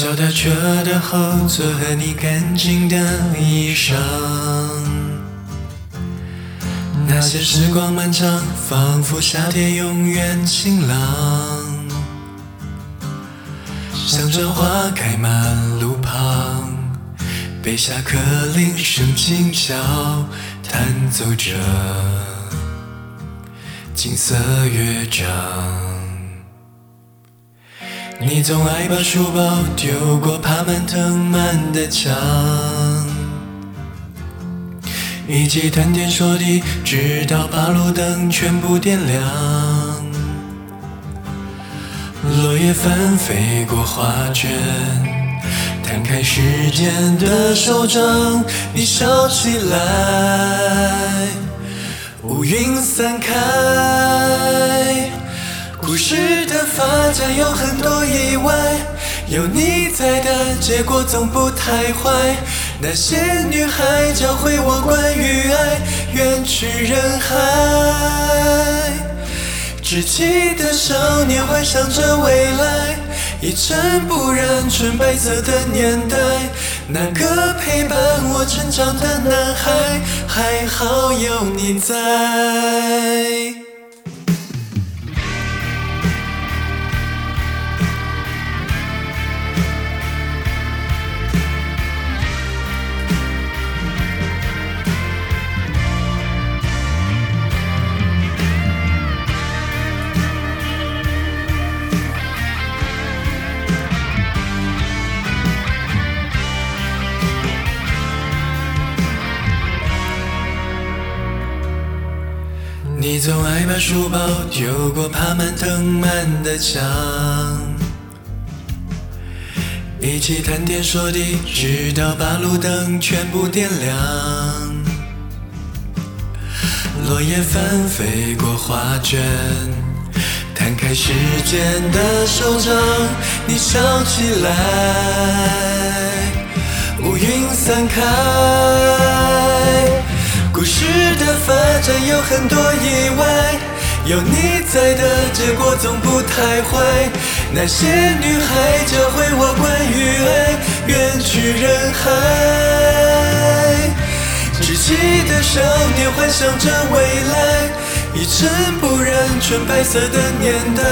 脚踏车的后座和你干净的衣裳，那些时光漫长，仿佛夏天永远晴朗。像春花开满路旁，被下课铃声轻敲，弹奏着金色乐章。你总爱把书包丢过爬满藤蔓的墙，一起谈天说地，直到把路灯全部点亮。落叶纷飞过画卷，摊开时间的手掌，你笑起来，乌云散开。故事的发展有很多意外，有你在的结果总不太坏。那些女孩教会我关于爱，远去人海。稚气的少年幻想着未来，一尘不染纯白色的年代。那个陪伴我成长的男孩，还好有你在。你总爱把书包丢过爬满藤蔓的墙，一起谈天说地，直到把路灯全部点亮。落叶纷飞过画卷，摊开时间的手掌，你笑起来，乌云散开。故事的发展有很多意外，有你在的结果总不太坏。那些女孩教会我关于爱，远去人海。稚气的少年幻想着未来，一尘不染纯白色的年代。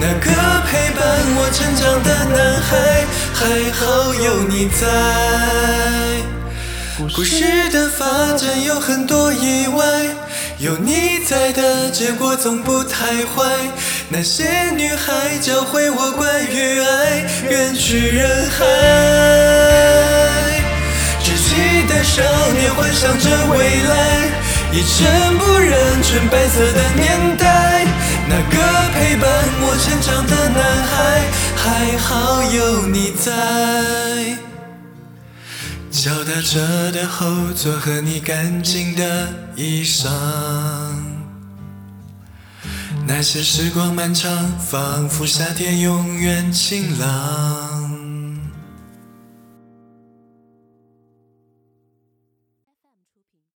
那个陪伴我成长的男孩，还好有你在。故事的发展有很多意外，有你在的结果总不太坏。那些女孩教会我关于爱，远去人海。稚气的少年幻想着未来，一尘不染纯白色的年代。那个陪伴我成长的男孩，还好有你在。脚踏车的后座和你干净的衣裳，那些时光漫长，仿佛夏天永远晴朗。